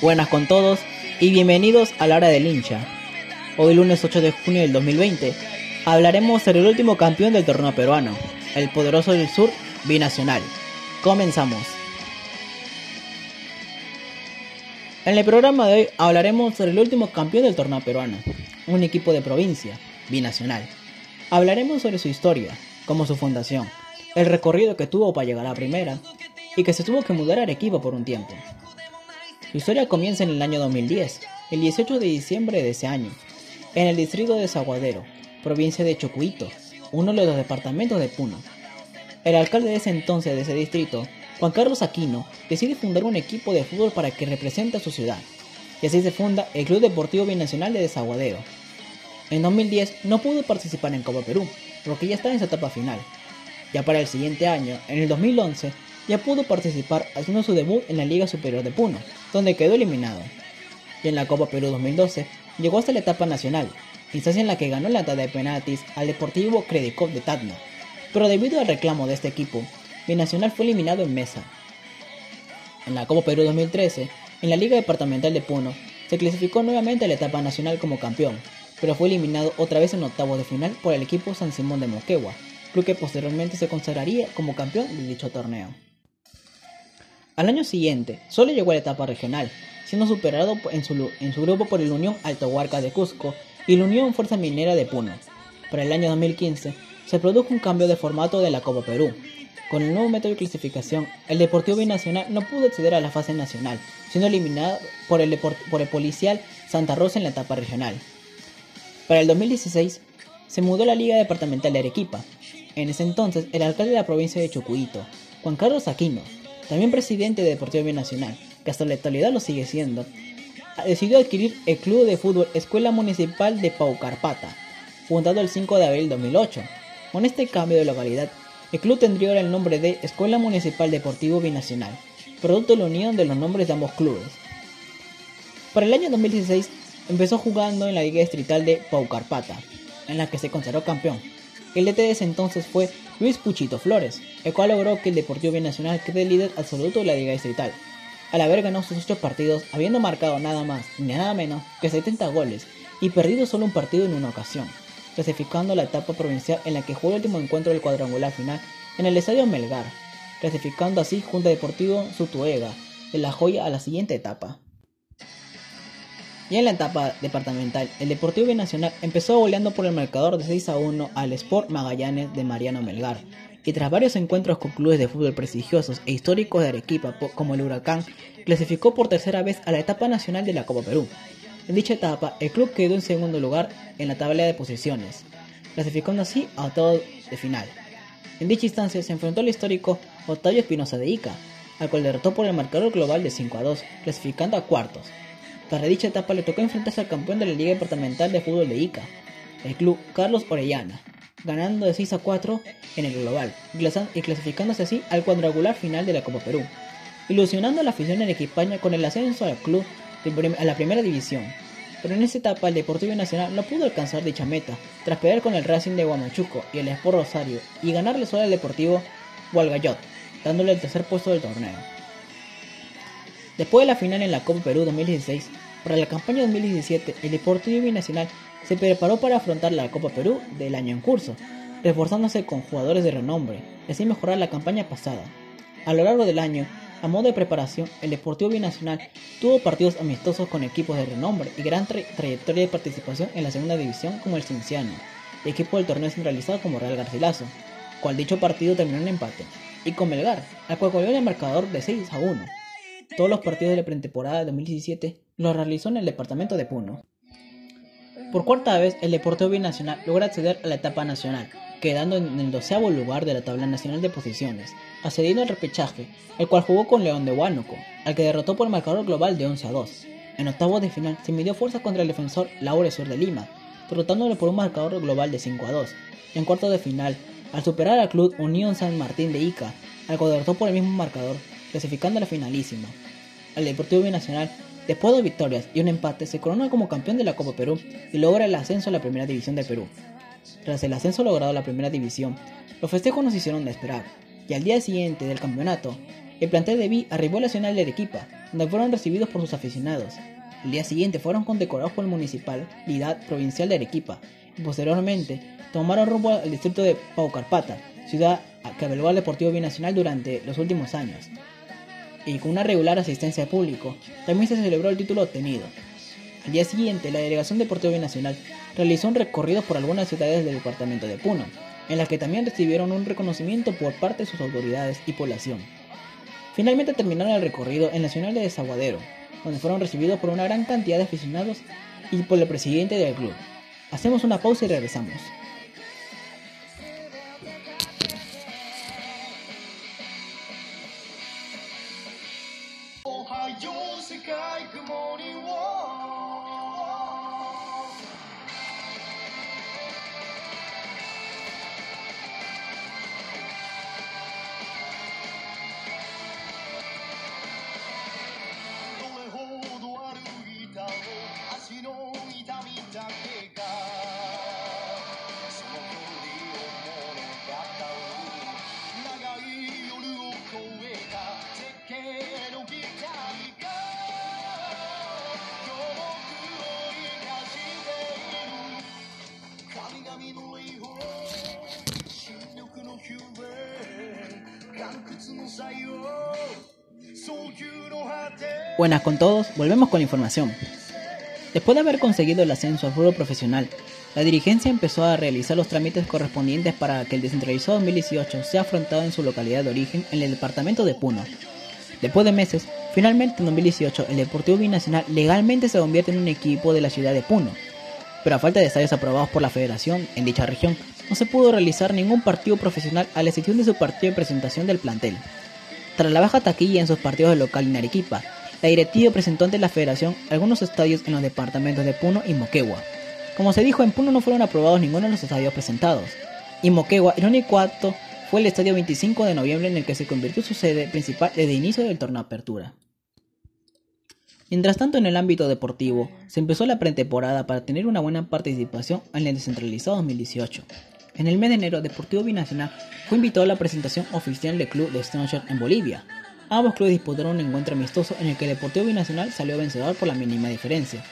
Buenas con todos y bienvenidos a la hora del hincha. Hoy lunes 8 de junio del 2020 hablaremos sobre el último campeón del torneo peruano, el poderoso del sur binacional. Comenzamos. En el programa de hoy hablaremos sobre el último campeón del torneo peruano, un equipo de provincia, binacional. Hablaremos sobre su historia, como su fundación, el recorrido que tuvo para llegar a la primera y que se tuvo que mudar a Arequipa por un tiempo. Su historia comienza en el año 2010, el 18 de diciembre de ese año, en el distrito de Zaguadero, provincia de Chocuito, uno de los departamentos de Puno. El alcalde de ese entonces de ese distrito, Juan Carlos Aquino, decide fundar un equipo de fútbol para que represente a su ciudad, y así se funda el Club Deportivo Binacional de Desaguadero. En 2010 no pudo participar en Copa Perú, porque ya estaba en su etapa final. Ya para el siguiente año, en el 2011, ya pudo participar haciendo su debut en la Liga Superior de Puno, donde quedó eliminado. Y en la Copa Perú 2012 llegó hasta la etapa nacional, instancia en la que ganó la tanda de penaltis al Deportivo Credicop de Tacna, pero debido al reclamo de este equipo, Binacional fue eliminado en mesa. En la Copa Perú 2013, en la Liga Departamental de Puno, se clasificó nuevamente a la etapa nacional como campeón, pero fue eliminado otra vez en octavos de final por el equipo San Simón de Moquegua, club que posteriormente se consagraría como campeón de dicho torneo. Al año siguiente, solo llegó a la etapa regional, siendo superado en su, en su grupo por el Unión Alto Huarca de Cusco y la Unión Fuerza Minera de Puno. Para el año 2015, se produjo un cambio de formato de la Copa Perú, con el nuevo método de clasificación, el Deportivo Binacional no pudo acceder a la fase nacional, siendo eliminado por el, por el policial Santa Rosa en la etapa regional. Para el 2016, se mudó a la Liga Departamental de Arequipa. En ese entonces, el alcalde de la provincia de Chucuito, Juan Carlos Aquino, también presidente de Deportivo Binacional, que hasta la actualidad lo sigue siendo, decidió adquirir el club de fútbol Escuela Municipal de Paucarpata, fundado el 5 de abril de 2008. Con este cambio de localidad, el club tendría ahora el nombre de Escuela Municipal Deportivo Binacional, producto de la unión de los nombres de ambos clubes. Para el año 2016 empezó jugando en la Liga Distrital de Paucarpata, en la que se consideró campeón. El DT de ese entonces fue Luis Puchito Flores, el cual logró que el Deportivo Binacional quede líder absoluto de la Liga Distrital, al haber ganado sus 8 partidos habiendo marcado nada más ni nada menos que 70 goles y perdido solo un partido en una ocasión clasificando la etapa provincial en la que jugó el último encuentro del cuadrangular final en el Estadio Melgar, clasificando así Junta Deportivo Sutuega de la Joya a la siguiente etapa. Y en la etapa departamental, el Deportivo Binacional empezó goleando por el marcador de 6 a 1 al Sport Magallanes de Mariano Melgar, y tras varios encuentros con clubes de fútbol prestigiosos e históricos de Arequipa como el Huracán, clasificó por tercera vez a la etapa nacional de la Copa Perú, en dicha etapa, el club quedó en segundo lugar en la tabla de posiciones, clasificando así a octavos de final. En dicha instancia se enfrentó al histórico Otavio Espinosa de Ica, al cual derrotó por el marcador global de 5 a 2, clasificando a cuartos. Tras dicha etapa le tocó enfrentarse al campeón de la Liga Departamental de Fútbol de Ica, el club Carlos Orellana, ganando de 6 a 4 en el global y clasificándose así al cuadrangular final de la Copa Perú, ilusionando a la afición en Equipaña con el ascenso al club a la primera división. Pero en esa etapa el Deportivo Nacional no pudo alcanzar dicha meta, tras pelear con el Racing de Guamachuco y el Sport Rosario y ganarle solo al Deportivo Hualgayot, dándole el tercer puesto del torneo. Después de la final en la Copa Perú 2016, para la campaña 2017, el Deportivo Binacional se preparó para afrontar la Copa Perú del año en curso, reforzándose con jugadores de renombre y así mejorar la campaña pasada. A lo largo del año, a modo de preparación, el Deportivo Binacional tuvo partidos amistosos con equipos de renombre y gran trayectoria de participación en la segunda división como el Cinciano, y equipo del torneo centralizado como Real Garcilaso, cual dicho partido terminó en empate, y con Melgar, al cual cogió el marcador de 6 a 1. Todos los partidos de la pretemporada de 2017 los realizó en el departamento de Puno. Por cuarta vez, el Deportivo Binacional logra acceder a la etapa nacional, quedando en el doceavo lugar de la tabla nacional de posiciones, accediendo al repechaje, el cual jugó con León de Huánuco, al que derrotó por marcador global de 11 a 2. En octavos de final se midió fuerza contra el defensor Laure Sur de Lima, derrotándolo por un marcador global de 5 a 2. En cuartos de final, al superar al club Unión San Martín de Ica, al que derrotó por el mismo marcador, clasificando a la finalísima. El Deportivo Binacional, después de victorias y un empate, se corona como campeón de la Copa Perú y logra el ascenso a la Primera División de Perú. Tras el ascenso logrado a la primera división, los festejos nos hicieron de esperar, y al día siguiente del campeonato, el plantel de B arribó a la Nacional de Arequipa, donde fueron recibidos por sus aficionados. El día siguiente fueron condecorados por la Municipalidad Provincial de Arequipa y posteriormente tomaron rumbo al distrito de Paucarpata, ciudad que albergó al Deportivo Binacional durante los últimos años. Y con una regular asistencia de público, también se celebró el título obtenido. Al día siguiente, la Delegación Deportiva Binacional realizó un recorrido por algunas ciudades del departamento de Puno, en las que también recibieron un reconocimiento por parte de sus autoridades y población. Finalmente terminaron el recorrido en la ciudad de Desaguadero, donde fueron recibidos por una gran cantidad de aficionados y por el presidente del club. Hacemos una pausa y regresamos. Buenas con todos, volvemos con la información. Después de haber conseguido el ascenso al fútbol profesional, la dirigencia empezó a realizar los trámites correspondientes para que el descentralizado 2018 sea afrontado en su localidad de origen en el departamento de Puno. Después de meses, finalmente en 2018 el Deportivo Binacional legalmente se convierte en un equipo de la ciudad de Puno. Pero a falta de estadios aprobados por la federación en dicha región, no se pudo realizar ningún partido profesional a la excepción de su partido de presentación del plantel. Tras la baja taquilla en sus partidos de local en Arequipa, la directiva presentó ante la federación algunos estadios en los departamentos de Puno y Moquegua. Como se dijo, en Puno no fueron aprobados ninguno de los estadios presentados. Y Moquegua, el único acto fue el estadio 25 de noviembre en el que se convirtió su sede principal desde el inicio del torneo Apertura. Mientras tanto, en el ámbito deportivo, se empezó la pretemporada para tener una buena participación en el descentralizado 2018. En el mes de enero, Deportivo Binacional fue invitado a la presentación oficial del club de Stranger en Bolivia, Ambos clubes disputaron un encuentro amistoso en el que el Deportivo Binacional salió vencedor por la mínima diferencia.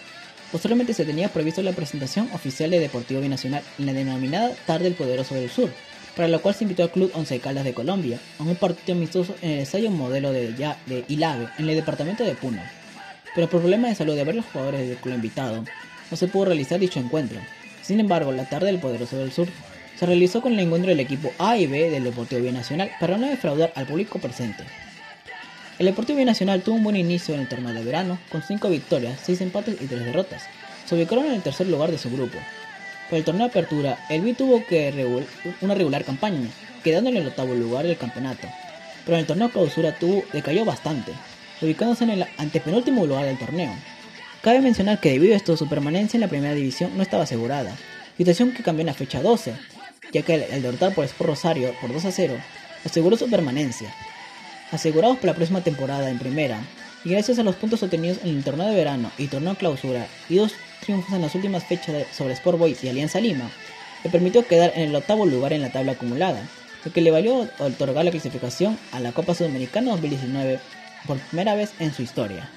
Posteriormente se tenía previsto la presentación oficial de Deportivo Binacional en la denominada Tarde del Poderoso del Sur, para lo cual se invitó al Club Once Caldas de Colombia a un partido amistoso en el ensayo modelo de, ya, de Ilave, en el departamento de Puno. Pero por problemas de salud de varios jugadores del club invitado, no se pudo realizar dicho encuentro. Sin embargo, la Tarde del Poderoso del Sur se realizó con el encuentro del equipo A y B del Deportivo Binacional para no defraudar al público presente. El Deportivo Binacional tuvo un buen inicio en el torneo de verano, con 5 victorias, 6 empates y 3 derrotas. Se ubicaron en el tercer lugar de su grupo. Para el torneo de apertura, el B tuvo que una regular campaña, quedando en el octavo lugar del campeonato. Pero en el torneo clausura tuvo, decayó bastante, ubicándose en el antepenúltimo lugar del torneo. Cabe mencionar que debido a esto su permanencia en la primera división no estaba asegurada, situación que cambió en la fecha 12, ya que el, derrotar por Sport Rosario por 2 a 0 aseguró su permanencia, asegurados para la próxima temporada en primera, y gracias a los puntos obtenidos en el torneo de verano y torneo clausura y dos triunfos en las últimas fechas sobre Sport Boys y Alianza Lima, le permitió quedar en el octavo lugar en la tabla acumulada, lo que le valió otorgar la clasificación a la Copa Sudamericana 2019 por primera vez en su historia.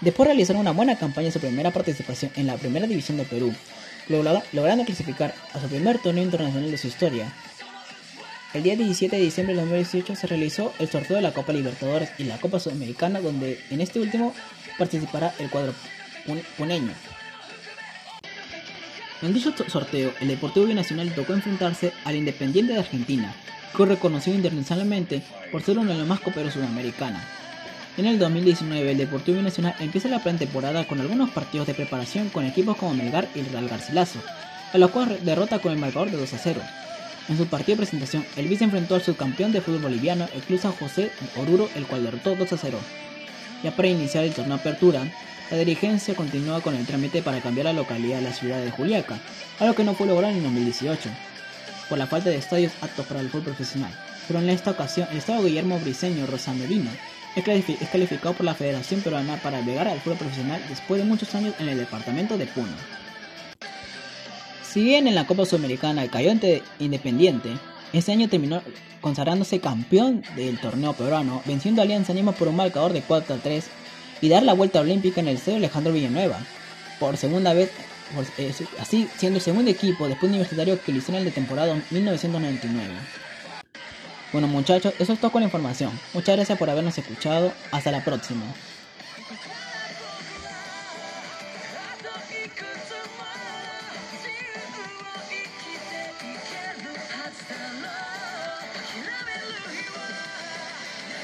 Después de realizar una buena campaña en su primera participación en la Primera División de Perú, logrando clasificar a su primer torneo internacional de su historia, el día 17 de diciembre de 2018 se realizó el sorteo de la Copa Libertadores y la Copa Sudamericana, donde en este último participará el cuadro puneño. En dicho sorteo, el Deportivo Binacional tocó enfrentarse al Independiente de Argentina, que fue reconocido internacionalmente por ser uno de los más coperos sudamericanos. En el 2019, el Deportivo Binacional empieza la pretemporada con algunos partidos de preparación con equipos como Melgar y Real Garcilaso, a los cuales derrota con el marcador de 2 a 0. En su partido de presentación, el vice enfrentó al subcampeón de fútbol boliviano, el Club San José Oruro, el cual derrotó 2 a 0. Ya para iniciar el torneo Apertura, la dirigencia continúa con el trámite para cambiar la localidad de la ciudad de Juliaca, algo que no fue logrado en 2018, por la falta de estadios aptos para el fútbol profesional. Pero en esta ocasión, el estado Guillermo Briceño Rosamerino es calificado por la Federación Peruana para llegar al fútbol profesional después de muchos años en el departamento de Puno. Si bien en la Copa Sudamericana cayó ante Independiente, Ese año terminó consagrándose campeón del torneo peruano, venciendo a Alianza Lima por un marcador de 4 a 3 y dar la vuelta olímpica en el C Alejandro Villanueva. Por segunda vez, eh, así siendo el segundo equipo después universitario que lo hicieron de temporada 1999. Bueno muchachos, eso es todo con la información. Muchas gracias por habernos escuchado. Hasta la próxima.